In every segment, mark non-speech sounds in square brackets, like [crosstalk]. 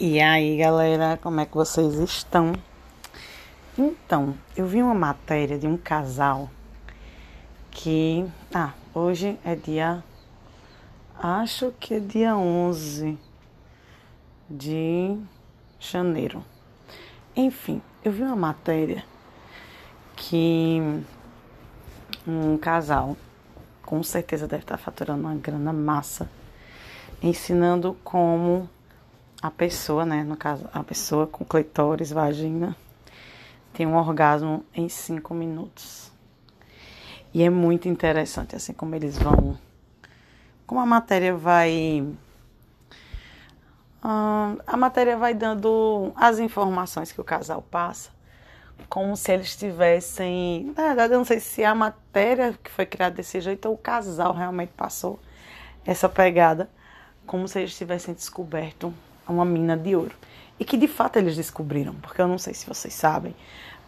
E aí, galera, como é que vocês estão? Então, eu vi uma matéria de um casal que. Ah, hoje é dia. Acho que é dia 11 de janeiro. Enfim, eu vi uma matéria que um casal com certeza deve estar faturando uma grana massa ensinando como a pessoa, né, no caso, a pessoa com clitóris, vagina, tem um orgasmo em cinco minutos. E é muito interessante, assim, como eles vão. Como a matéria vai. Uh, a matéria vai dando as informações que o casal passa, como se eles tivessem. Na verdade, eu não sei se a matéria que foi criada desse jeito ou o casal realmente passou essa pegada, como se eles tivessem descoberto uma mina de ouro. E que de fato eles descobriram, porque eu não sei se vocês sabem,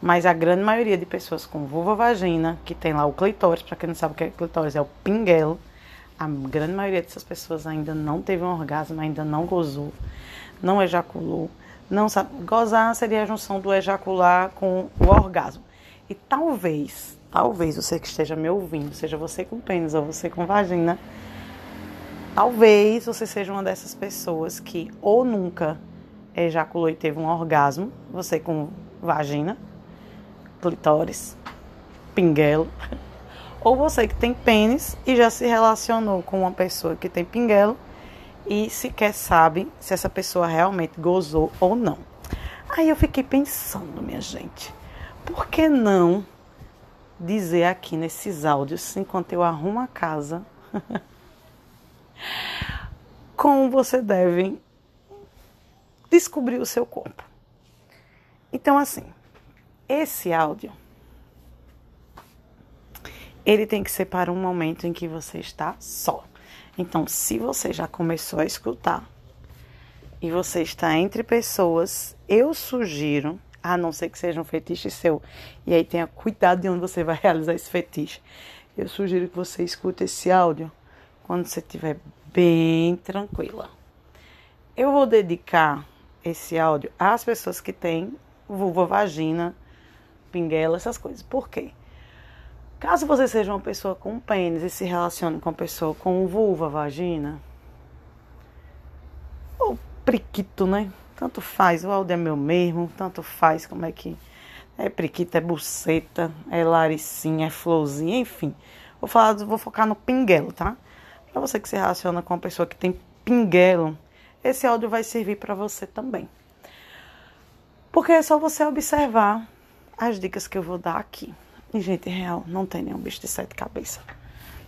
mas a grande maioria de pessoas com vulva vagina, que tem lá o clitóris, para quem não sabe o que é clitóris, é o pinguelo, a grande maioria dessas pessoas ainda não teve um orgasmo, ainda não gozou, não ejaculou, não sabe. Gozar seria a junção do ejacular com o orgasmo. E talvez, talvez você que esteja me ouvindo, seja você com pênis ou você com vagina, Talvez você seja uma dessas pessoas que ou nunca ejaculou e teve um orgasmo, você com vagina, clitóris, pinguelo, [laughs] ou você que tem pênis e já se relacionou com uma pessoa que tem pinguelo e sequer sabe se essa pessoa realmente gozou ou não. Aí eu fiquei pensando, minha gente, por que não dizer aqui nesses áudios, enquanto eu arrumo a casa, [laughs] como você deve descobrir o seu corpo. Então, assim, esse áudio ele tem que ser para um momento em que você está só. Então, se você já começou a escutar e você está entre pessoas, eu sugiro, a não ser que seja um fetiche seu, e aí tenha cuidado de onde você vai [laughs] realizar esse fetiche. Eu sugiro que você escute esse áudio quando você estiver bem tranquila. Eu vou dedicar esse áudio às pessoas que têm vulva, vagina, pinguela, essas coisas. Por quê? Caso você seja uma pessoa com pênis e se relacione com uma pessoa com vulva, vagina, ou priquito, né? Tanto faz, o áudio é meu mesmo, tanto faz como é que é priquito, é buceta, é laricinha, é florzinha, enfim. Vou falar, vou focar no pinguelo, tá? Para você que se relaciona com uma pessoa que tem pinguelo, esse áudio vai servir para você também. Porque é só você observar as dicas que eu vou dar aqui. E, gente, real, não tem nenhum bicho de sete cabeças.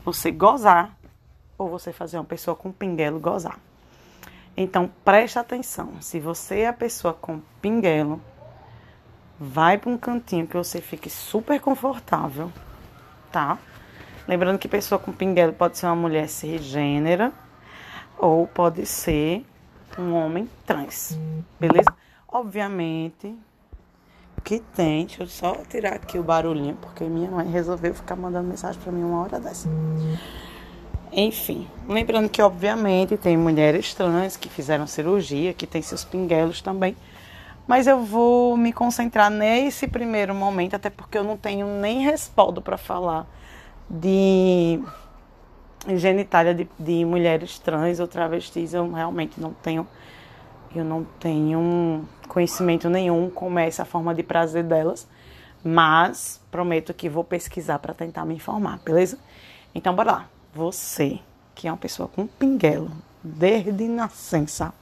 Você gozar ou você fazer uma pessoa com pinguelo gozar. Então, preste atenção. Se você é a pessoa com pinguelo, vai para um cantinho que você fique super confortável, tá? Lembrando que pessoa com pinguelo pode ser uma mulher cisgênera ou pode ser um homem trans, beleza? Obviamente que tem, deixa eu só tirar aqui o barulhinho, porque minha mãe resolveu ficar mandando mensagem para mim uma hora dessa. Enfim, lembrando que obviamente tem mulheres trans que fizeram cirurgia, que tem seus pinguelos também. Mas eu vou me concentrar nesse primeiro momento, até porque eu não tenho nem respaldo para falar de genitália de, de mulheres trans ou travestis, eu realmente não tenho eu não tenho conhecimento nenhum como é essa forma de prazer delas, mas prometo que vou pesquisar para tentar me informar, beleza? Então bora lá. Você, que é uma pessoa com pinguelo desde nascença,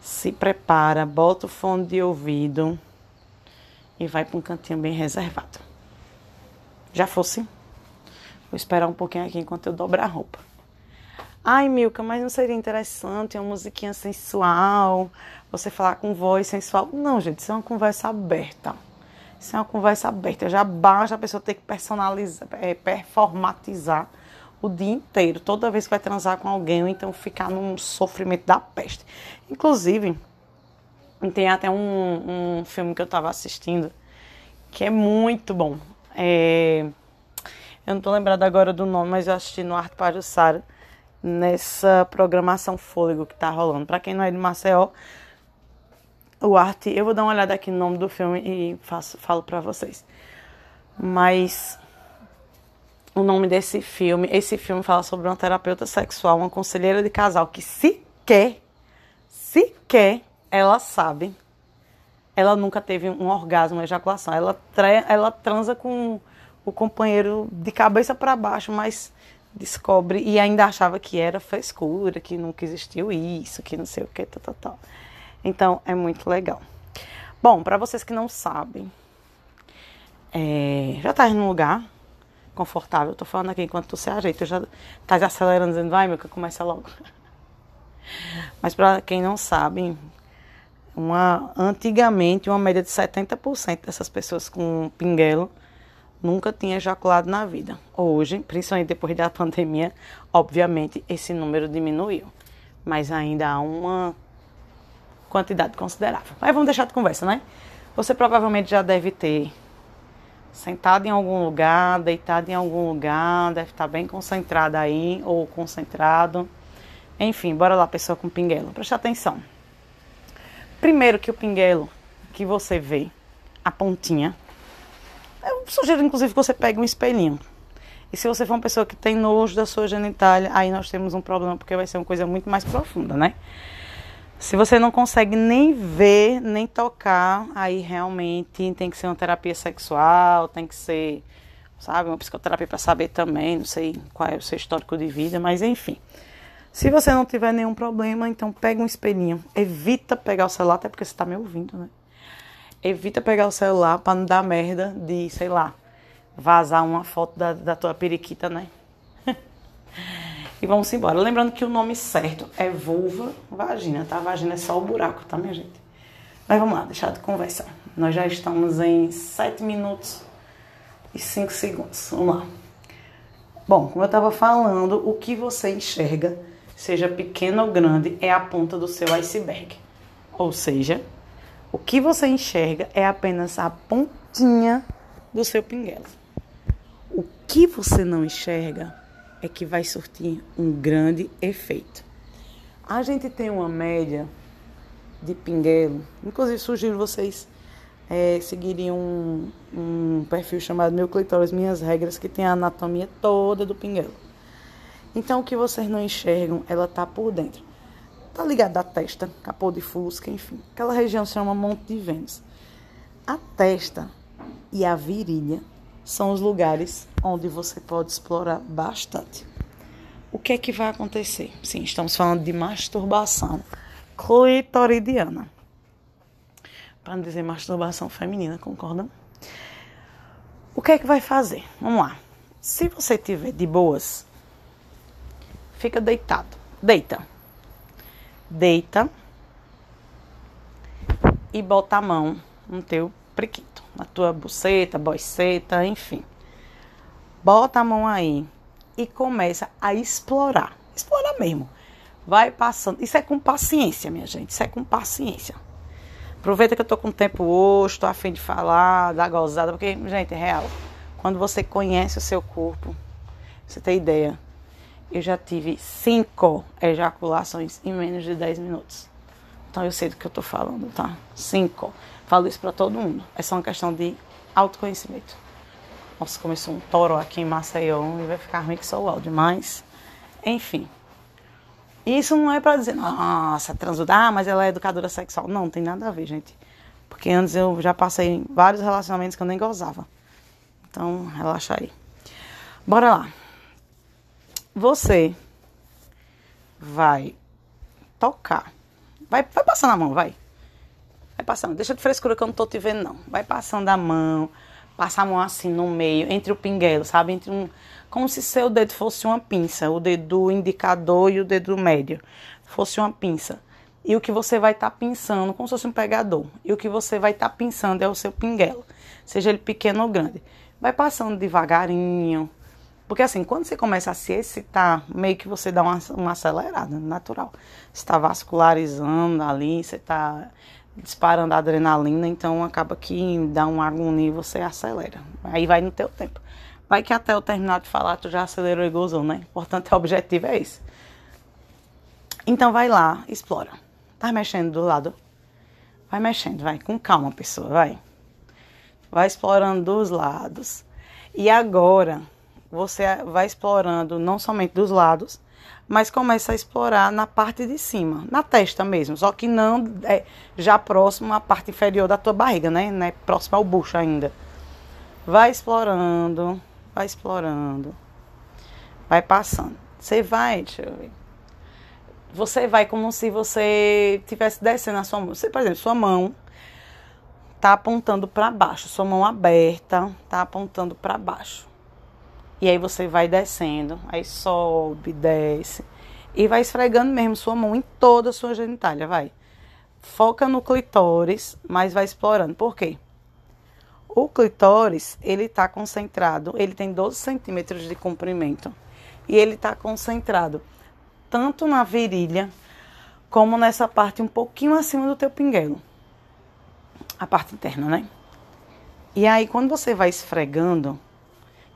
se prepara, bota o fone de ouvido e vai para um cantinho bem reservado. Já fosse? Vou esperar um pouquinho aqui enquanto eu dobro a roupa. Ai, Milka, mas não seria interessante uma musiquinha sensual, você falar com voz sensual? Não, gente, isso é uma conversa aberta. Isso é uma conversa aberta. Já basta a pessoa ter que personalizar, é, performatizar o dia inteiro, toda vez que vai transar com alguém, ou então ficar num sofrimento da peste. Inclusive, tem até um, um filme que eu estava assistindo que é muito bom. É eu não tô lembrada agora do nome, mas eu assisti no Arte Pajussara nessa programação Fôlego que tá rolando. Para quem não é de Maceió, o arte, eu vou dar uma olhada aqui no nome do filme e faço, falo para vocês. Mas o nome desse filme, esse filme fala sobre uma terapeuta sexual, uma conselheira de casal que sequer, sequer ela sabe, ela nunca teve um orgasmo, uma ejaculação. Ela, ela transa com o companheiro de cabeça para baixo, mas descobre e ainda achava que era frescura, que nunca existiu isso, que não sei o que, tal, tal, tal. Então é muito legal. Bom, para vocês que não sabem, é, já tá em um lugar confortável. tô falando aqui enquanto tu se ajeita, já tá acelerando, dizendo, vai, meu, que começa logo. [laughs] Mas para quem não sabe, uma, antigamente, uma média de 70% dessas pessoas com pinguelo nunca tinha ejaculado na vida. Hoje, principalmente depois da [laughs] pandemia, obviamente esse número diminuiu. Mas ainda há uma quantidade considerável. Mas vamos deixar de conversa, né? Você provavelmente já deve ter sentado em algum lugar, deitado em algum lugar, deve estar bem concentrado aí ou concentrado. Enfim, bora lá, pessoa com pinguelo. Preste atenção. Primeiro que o pinguelo que você vê, a pontinha, eu sugiro inclusive que você pegue um espelhinho. E se você for uma pessoa que tem nojo da sua genitália, aí nós temos um problema porque vai ser uma coisa muito mais profunda, né? Se você não consegue nem ver, nem tocar, aí realmente tem que ser uma terapia sexual, tem que ser, sabe, uma psicoterapia para saber também, não sei qual é o seu histórico de vida, mas enfim. Se você não tiver nenhum problema, então pega um espelhinho. Evita pegar o celular, até porque você está me ouvindo, né? Evita pegar o celular para não dar merda de, sei lá, vazar uma foto da, da tua periquita, né? [laughs] E vamos embora. Lembrando que o nome certo é vulva vagina, tá? Vagina é só o buraco, tá, minha gente? Mas vamos lá, deixar de conversar. Nós já estamos em 7 minutos e 5 segundos. Vamos lá. Bom, como eu estava falando, o que você enxerga, seja pequeno ou grande, é a ponta do seu iceberg. Ou seja, o que você enxerga é apenas a pontinha do seu pinguelo. O que você não enxerga é que vai surtir um grande efeito. A gente tem uma média de pinguelo, inclusive sugiro vocês é, um, um perfil chamado Meu Clitóris Minhas Regras, que tem a anatomia toda do pinguelo. Então, o que vocês não enxergam, ela tá por dentro. Tá ligada à testa, capô de fusca, enfim. Aquela região se chama Monte de Vênus. A testa e a virilha são os lugares onde você pode explorar bastante. O que é que vai acontecer? Sim, estamos falando de masturbação clitoridiana. Para não dizer masturbação feminina, concordam? O que é que vai fazer? Vamos lá. Se você tiver de boas, fica deitado. Deita. Deita e bota a mão no teu prequito na tua buceta, boceta, enfim. Bota a mão aí e começa a explorar. Explorar mesmo. Vai passando. Isso é com paciência, minha gente. Isso é com paciência. Aproveita que eu tô com tempo hoje, tô afim de falar, dar gozada, porque, gente, é real. Quando você conhece o seu corpo, você tem ideia. Eu já tive cinco ejaculações em menos de 10 minutos. Então eu sei do que eu tô falando, tá? Cinco. Falo isso para todo mundo. É só uma questão de autoconhecimento. Nossa, começou um toro aqui em Maceió e vai ficar ruim que só o áudio, mas enfim. Isso não é para dizer, nossa, transudar, ah, mas ela é educadora sexual. Não, não tem nada a ver, gente. Porque antes eu já passei vários relacionamentos que eu nem gozava. Então, relaxa aí. Bora lá. Você vai tocar. Vai, vai passando a mão, vai. Vai passando. Deixa de frescura que eu não tô te vendo, não. Vai passando a mão. Passa a mão assim no meio, entre o pinguelo, sabe? Entre um. Como se seu dedo fosse uma pinça. O dedo indicador e o dedo médio. Fosse uma pinça. E o que você vai estar tá pensando, como se fosse um pegador. E o que você vai estar tá pensando é o seu pinguelo. Seja ele pequeno ou grande. Vai passando devagarinho. Porque assim, quando você começa a se excitar, meio que você dá uma, uma acelerada, natural. Você está vascularizando ali, você está disparando a adrenalina, então acaba que dá um agonia e você acelera. Aí vai no teu tempo. Vai que até eu terminar de falar, tu já acelerou e gozou, né? Importante, o objetivo é esse. Então vai lá, explora. Tá mexendo do lado? Vai mexendo, vai, com calma, pessoa, vai. Vai explorando dos lados. E agora, você vai explorando não somente dos lados, mas começa a explorar na parte de cima, na testa mesmo, só que não é, já próximo à parte inferior da tua barriga, né? né? Próximo ao bucho ainda. Vai explorando, vai explorando, vai passando. Você vai, deixa eu ver. Você vai como se você tivesse descendo a sua mão. Você, por exemplo, sua mão tá apontando para baixo, sua mão aberta tá apontando para baixo. E aí você vai descendo, aí sobe, desce. E vai esfregando mesmo sua mão em toda a sua genitália, vai. Foca no clitóris, mas vai explorando. Por quê? O clitóris, ele está concentrado, ele tem 12 centímetros de comprimento. E ele está concentrado tanto na virilha, como nessa parte um pouquinho acima do teu pinguelo. A parte interna, né? E aí, quando você vai esfregando,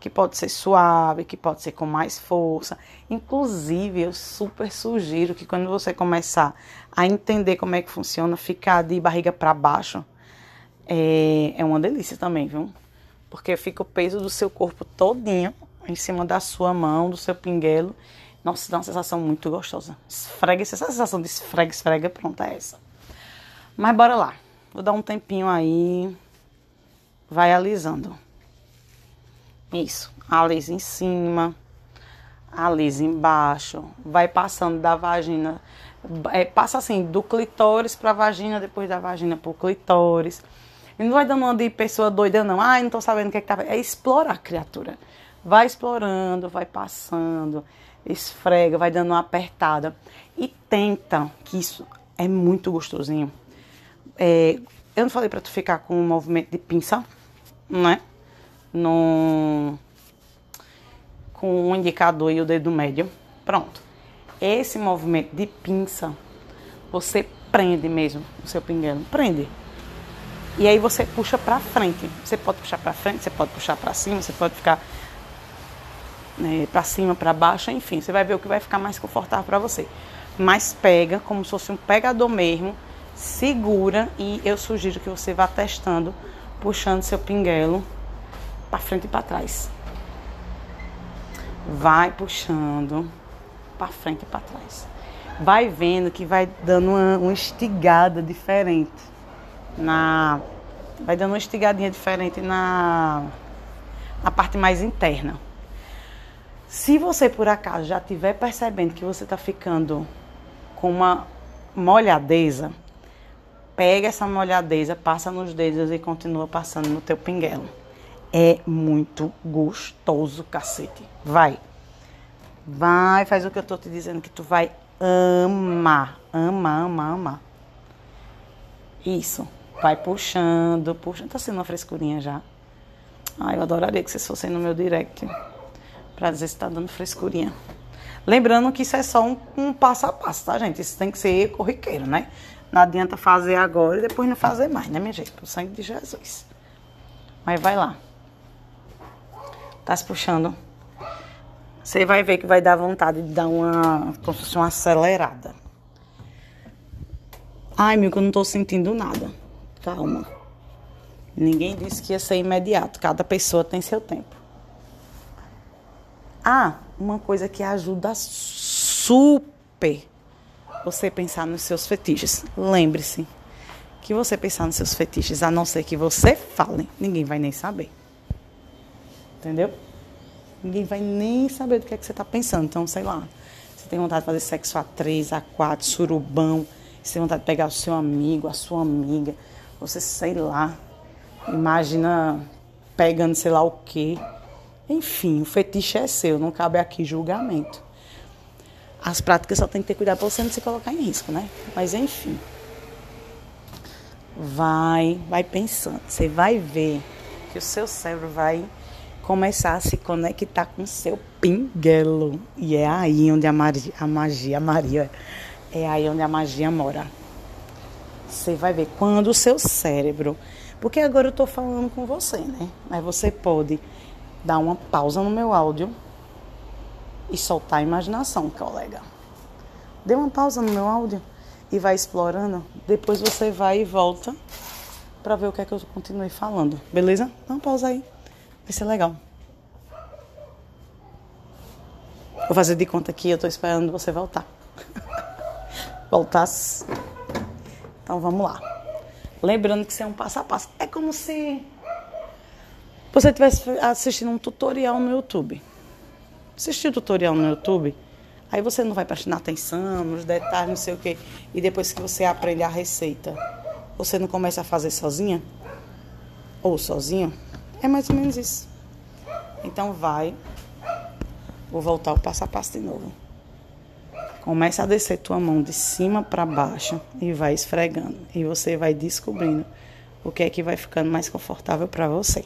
que pode ser suave, que pode ser com mais força. Inclusive, eu super sugiro que quando você começar a entender como é que funciona, ficar de barriga para baixo é, é uma delícia também, viu? Porque fica o peso do seu corpo todinho em cima da sua mão, do seu pinguelo. Nossa, dá uma sensação muito gostosa. Esfrega, essa sensação de esfrega, esfrega, pronto, é essa. Mas bora lá. Vou dar um tempinho aí. Vai alisando. Isso. Alisa em cima, alisa embaixo, vai passando da vagina, é, passa assim, do clitóris para a vagina, depois da vagina para o clitóris. E não vai dando uma de pessoa doida, não. Ai, não tô sabendo o que é que tá. É explorar a criatura. Vai explorando, vai passando, esfrega, vai dando uma apertada. E tenta, que isso é muito gostosinho. É, eu não falei para tu ficar com um movimento de pinça, não no, com o indicador e o dedo médio. Pronto. Esse movimento de pinça, você prende mesmo o seu pinguelo. Prende. E aí você puxa para frente. Você pode puxar para frente, você pode puxar para cima, você pode ficar né, para cima, para baixo, enfim, você vai ver o que vai ficar mais confortável para você. Mas pega como se fosse um pegador mesmo, segura e eu sugiro que você vá testando, puxando seu pinguelo para frente e para trás. Vai puxando para frente e para trás. Vai vendo que vai dando uma, uma estigada diferente na vai dando uma estigadinha diferente na na parte mais interna. Se você por acaso já estiver percebendo que você está ficando com uma molhadeza, pega essa molhadeza, passa nos dedos e continua passando no teu pinguelo. É muito gostoso, cacete. Vai. Vai, faz o que eu tô te dizendo que tu vai amar. Amar, amar, amar. Isso. Vai puxando, puxando. Tá sendo uma frescurinha já. Ah, eu adoraria que vocês fossem no meu direct. Pra dizer se tá dando frescurinha. Lembrando que isso é só um, um passo a passo, tá, gente? Isso tem que ser corriqueiro, né? Não adianta fazer agora e depois não fazer mais, né, minha gente? Pro sangue de Jesus. Mas vai lá tá se puxando, você vai ver que vai dar vontade de dar uma, como se fosse uma acelerada. Ai, que eu não tô sentindo nada. Calma. Ninguém disse que ia ser imediato. Cada pessoa tem seu tempo. Ah, uma coisa que ajuda super você pensar nos seus fetiches. Lembre-se que você pensar nos seus fetiches, a não ser que você fale, ninguém vai nem saber. Entendeu? Ninguém vai nem saber do que é que você está pensando. Então, sei lá, você tem vontade de fazer sexo a três, a quatro, surubão, você tem vontade de pegar o seu amigo, a sua amiga, você sei lá, imagina pegando sei lá o quê. Enfim, o fetiche é seu, não cabe aqui julgamento. As práticas só tem que ter cuidado para você não se colocar em risco, né? Mas enfim. Vai, vai pensando. Você vai ver que o seu cérebro vai começar a se conectar com seu pinguelo. E é aí onde a magia, a magia, a Maria, é aí onde a magia mora. Você vai ver quando o seu cérebro. Porque agora eu estou falando com você, né? Mas você pode dar uma pausa no meu áudio e soltar a imaginação, colega. Dê uma pausa no meu áudio e vai explorando, depois você vai e volta para ver o que é que eu continuei falando. Beleza? Não, pausa aí. Vai ser legal. Vou fazer de conta que eu tô esperando você voltar. [laughs] Voltasse. Então vamos lá. Lembrando que isso é um passo a passo. É como se você estivesse assistindo um tutorial no YouTube. Assistir o tutorial no YouTube, aí você não vai prestar atenção nos detalhes, não sei o quê. E depois que você aprende a receita, você não começa a fazer sozinha? Ou sozinho? É mais ou menos isso. Então vai. Vou voltar o passo a passo de novo. Começa a descer tua mão de cima para baixo e vai esfregando. E você vai descobrindo o que é que vai ficando mais confortável para você.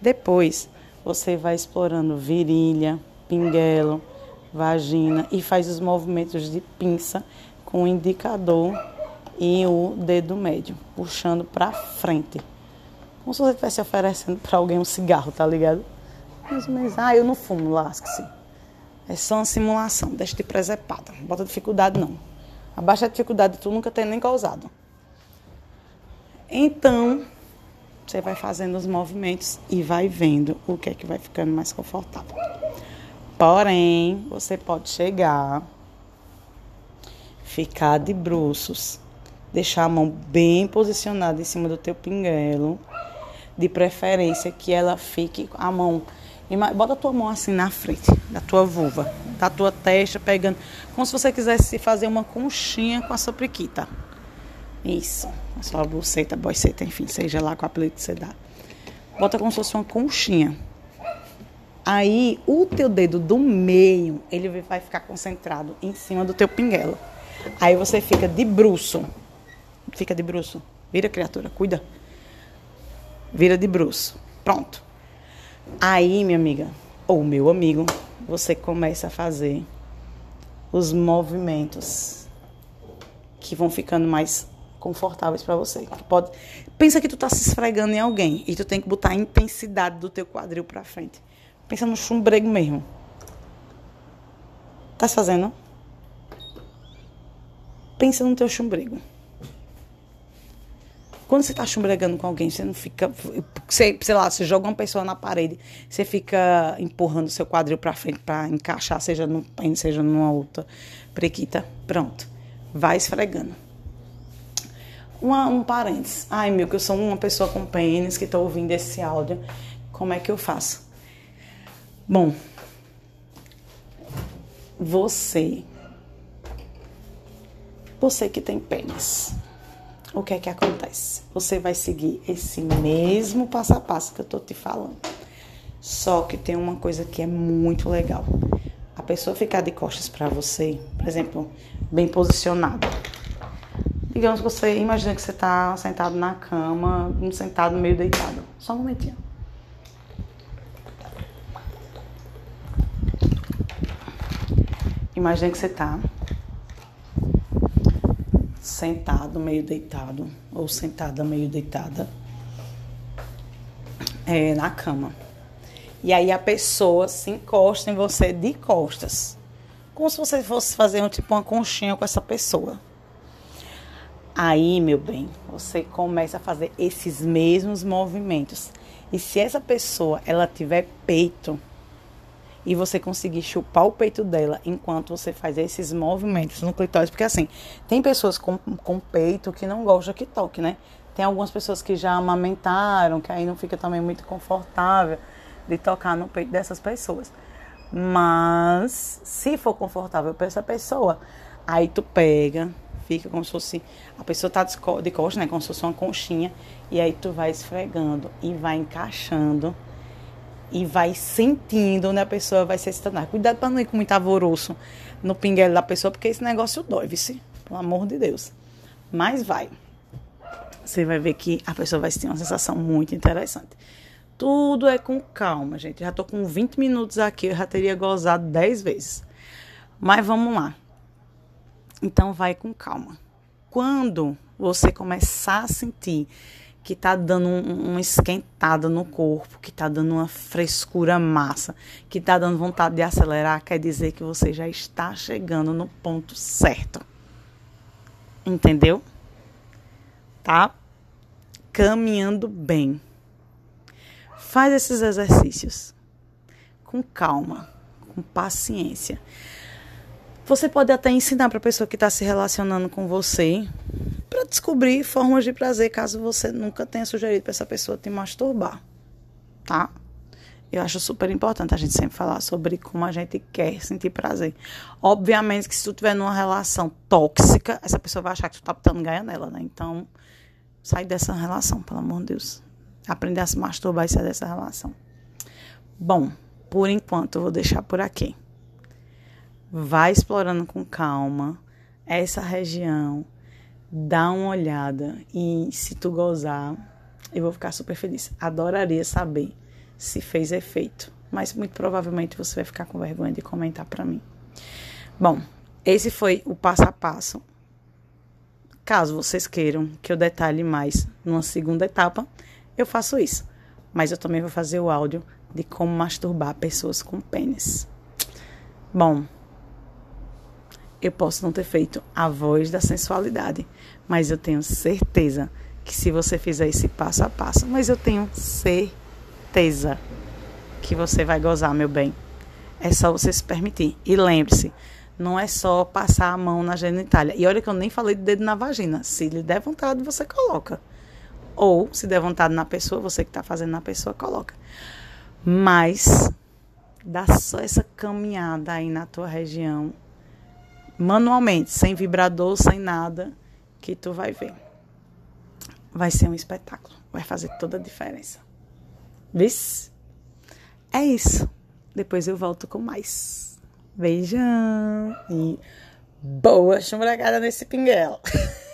Depois, você vai explorando virilha, pinguelo, vagina e faz os movimentos de pinça com o indicador e o dedo médio, puxando para frente. Como se você estivesse oferecendo para alguém um cigarro, tá ligado? Ou menos, ah, eu não fumo, lasca-se. É só uma simulação, deixa de presepada. Não bota dificuldade não. Abaixa a dificuldade, tu nunca tem nem causado. Então, você vai fazendo os movimentos e vai vendo o que é que vai ficando mais confortável. Porém, você pode chegar, ficar de bruços, deixar a mão bem posicionada em cima do teu pinguelo, de preferência que ela fique a mão Bota a tua mão assim na frente da tua vulva, da tua testa, pegando. Como se você quisesse fazer uma conchinha com a sua priquita. Isso. A sua buceta, boiceta, enfim, seja lá o apelido que você dá. Bota como se fosse uma conchinha. Aí, o teu dedo do meio, ele vai ficar concentrado em cima do teu pinguelo. Aí você fica de bruço. Fica de bruço. Vira, criatura, cuida. Vira de bruço. Pronto. Aí, minha amiga, ou meu amigo, você começa a fazer os movimentos que vão ficando mais confortáveis para você. Pode pensa que tu tá se esfregando em alguém e tu tem que botar a intensidade do teu quadril para frente. Pensa no chumbrego mesmo. Tá se fazendo? Pensa no teu chumbrego. Quando você está chumbregando com alguém, você não fica. Você, sei lá, você joga uma pessoa na parede, você fica empurrando seu quadril para frente para encaixar, seja no pênis, seja numa outra prequita. Pronto. Vai esfregando. Uma, um parênteses. Ai, meu, que eu sou uma pessoa com pênis que está ouvindo esse áudio. Como é que eu faço? Bom, você. Você que tem pênis o que é que acontece? Você vai seguir esse mesmo passo a passo que eu tô te falando. Só que tem uma coisa que é muito legal. A pessoa ficar de costas para você, por exemplo, bem posicionada. Digamos que você imagina que você está sentado na cama, sentado meio deitado. Só um momentinho. Imagina que você está sentado, meio deitado, ou sentada, meio deitada, é, na cama. E aí a pessoa se encosta em você de costas. Como se você fosse fazer um, tipo uma conchinha com essa pessoa. Aí, meu bem, você começa a fazer esses mesmos movimentos. E se essa pessoa ela tiver peito, e você conseguir chupar o peito dela enquanto você faz esses movimentos no clitóris. Porque assim, tem pessoas com, com peito que não gostam que toque, né? Tem algumas pessoas que já amamentaram, que aí não fica também muito confortável de tocar no peito dessas pessoas. Mas se for confortável para essa pessoa, aí tu pega, fica como se fosse. A pessoa tá de coxa, né? Como se fosse uma conchinha. E aí tu vai esfregando e vai encaixando e vai sentindo onde a pessoa vai se estanar. Cuidado para não ir com muito alvoroço no pinguelo da pessoa, porque esse negócio dói, vice, pelo amor de Deus. Mas vai. Você vai ver que a pessoa vai sentir uma sensação muito interessante. Tudo é com calma, gente. Já tô com 20 minutos aqui, eu já teria gozado 10 vezes. Mas vamos lá. Então vai com calma. Quando você começar a sentir que está dando um, uma esquentada no corpo, que está dando uma frescura massa, que está dando vontade de acelerar, quer dizer que você já está chegando no ponto certo. Entendeu? Tá? Caminhando bem. Faz esses exercícios com calma, com paciência. Você pode até ensinar para a pessoa que está se relacionando com você para descobrir formas de prazer, caso você nunca tenha sugerido para essa pessoa te masturbar, tá? Eu acho super importante a gente sempre falar sobre como a gente quer sentir prazer. Obviamente que se tu tiver numa relação tóxica, essa pessoa vai achar que tu tá botando ganha nela, né? Então, sai dessa relação, pelo amor de Deus. Aprender a se masturbar e sair dessa relação. Bom, por enquanto eu vou deixar por aqui. Vai explorando com calma essa região, dá uma olhada e se tu gozar, eu vou ficar super feliz. Adoraria saber se fez efeito. Mas muito provavelmente você vai ficar com vergonha de comentar para mim. Bom, esse foi o passo a passo. Caso vocês queiram que eu detalhe mais numa segunda etapa, eu faço isso. Mas eu também vou fazer o áudio de como masturbar pessoas com pênis. Bom, eu posso não ter feito a voz da sensualidade, mas eu tenho certeza que se você fizer esse passo a passo, mas eu tenho certeza que você vai gozar, meu bem. É só você se permitir. E lembre-se, não é só passar a mão na genitália. E olha que eu nem falei de dedo na vagina. Se lhe der vontade, você coloca. Ou, se der vontade na pessoa, você que está fazendo na pessoa, coloca. Mas, dá só essa caminhada aí na tua região, manualmente, sem vibrador, sem nada, que tu vai ver. Vai ser um espetáculo. Vai fazer toda a diferença. Vice? É isso. Depois eu volto com mais. Beijão e boa chumbregada nesse pinguelo. [laughs]